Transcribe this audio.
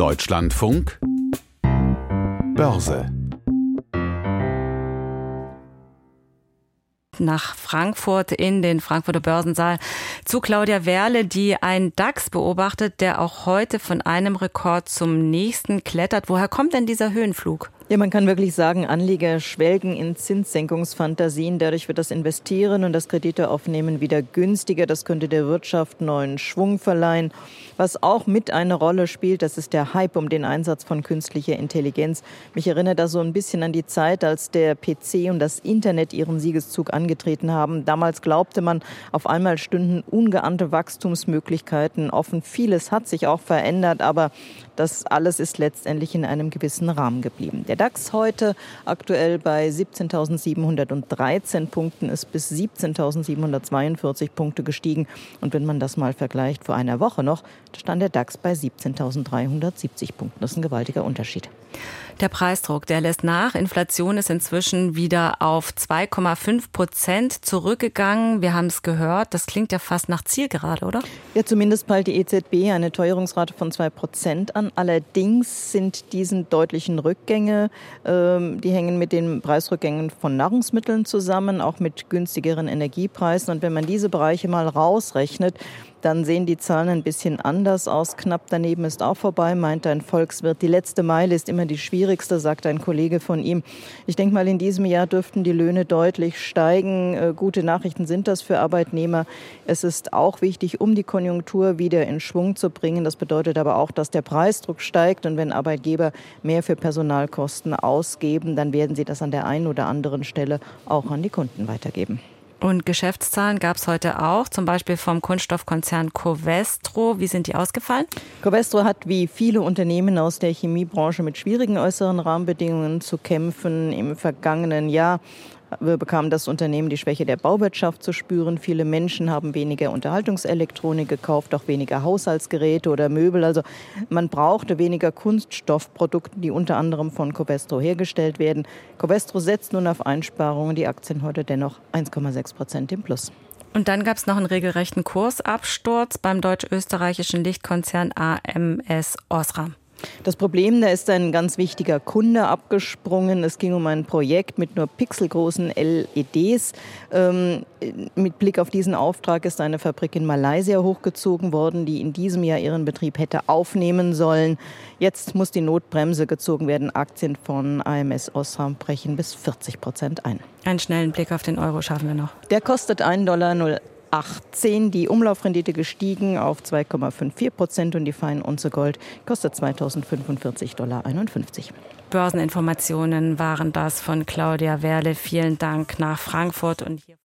Deutschlandfunk Börse nach Frankfurt in den Frankfurter Börsensaal zu Claudia Werle, die einen DAX beobachtet, der auch heute von einem Rekord zum nächsten klettert. Woher kommt denn dieser Höhenflug? Ja, man kann wirklich sagen, Anleger schwelgen in Zinssenkungsfantasien. Dadurch wird das Investieren und das Krediteaufnehmen wieder günstiger. Das könnte der Wirtschaft neuen Schwung verleihen. Was auch mit eine Rolle spielt, das ist der Hype um den Einsatz von künstlicher Intelligenz. Mich erinnert das so ein bisschen an die Zeit, als der PC und das Internet ihren Siegeszug angetreten haben. Damals glaubte man, auf einmal stünden ungeahnte Wachstumsmöglichkeiten offen. Vieles hat sich auch verändert, aber das alles ist letztendlich in einem gewissen Rahmen geblieben. Der DAX heute aktuell bei 17.713 Punkten ist bis 17.742 Punkte gestiegen. Und wenn man das mal vergleicht vor einer Woche noch, stand der DAX bei 17.370 Punkten. Das ist ein gewaltiger Unterschied. Der Preisdruck, der lässt nach. Inflation ist inzwischen wieder auf 2,5 Prozent zurückgegangen. Wir haben es gehört. Das klingt ja fast nach Zielgerade, oder? Ja, zumindest peilt die EZB eine Teuerungsrate von 2 Prozent an. Allerdings sind diesen deutlichen Rückgänge, ähm, die hängen mit den Preisrückgängen von Nahrungsmitteln zusammen, auch mit günstigeren Energiepreisen. Und wenn man diese Bereiche mal rausrechnet, dann sehen die Zahlen ein bisschen anders aus. Knapp daneben ist auch vorbei, meint ein Volkswirt. Die letzte Meile ist immer die schwierigste, sagt ein Kollege von ihm. Ich denke mal, in diesem Jahr dürften die Löhne deutlich steigen. Äh, gute Nachrichten sind das für Arbeitnehmer. Es ist auch wichtig, um die Konjunktur wieder in Schwung zu bringen. Das bedeutet aber auch, dass der Preisdruck steigt. Und wenn Arbeitgeber mehr für Personalkosten ausgeben, dann werden sie das an der einen oder anderen Stelle auch an die Kunden weitergeben. Und Geschäftszahlen gab es heute auch, zum Beispiel vom Kunststoffkonzern Covestro. Wie sind die ausgefallen? Covestro hat wie viele Unternehmen aus der Chemiebranche mit schwierigen äußeren Rahmenbedingungen zu kämpfen. Im vergangenen Jahr bekam das Unternehmen die Schwäche der Bauwirtschaft zu spüren. Viele Menschen haben weniger Unterhaltungselektronik gekauft, auch weniger Haushaltsgeräte oder Möbel. Also man brauchte weniger Kunststoffprodukte, die unter anderem von Covestro hergestellt werden. Covestro setzt nun auf Einsparungen. Die Aktien heute dennoch 1,6 Prozent im Plus. Und dann gab es noch einen regelrechten Kursabsturz beim deutsch-österreichischen Lichtkonzern AMS Osram. Das Problem, da ist ein ganz wichtiger Kunde abgesprungen. Es ging um ein Projekt mit nur pixelgroßen LEDs. Ähm, mit Blick auf diesen Auftrag ist eine Fabrik in Malaysia hochgezogen worden, die in diesem Jahr ihren Betrieb hätte aufnehmen sollen. Jetzt muss die Notbremse gezogen werden. Aktien von AMS Osram brechen bis 40 Prozent ein. Einen schnellen Blick auf den Euro schaffen wir noch. Der kostet 1,08 Dollar 18 die Umlaufrendite gestiegen auf 2,54 Prozent und die Feinunze Gold kostet 2045,51 Dollar. Börseninformationen waren das von Claudia Werle. Vielen Dank nach Frankfurt und hier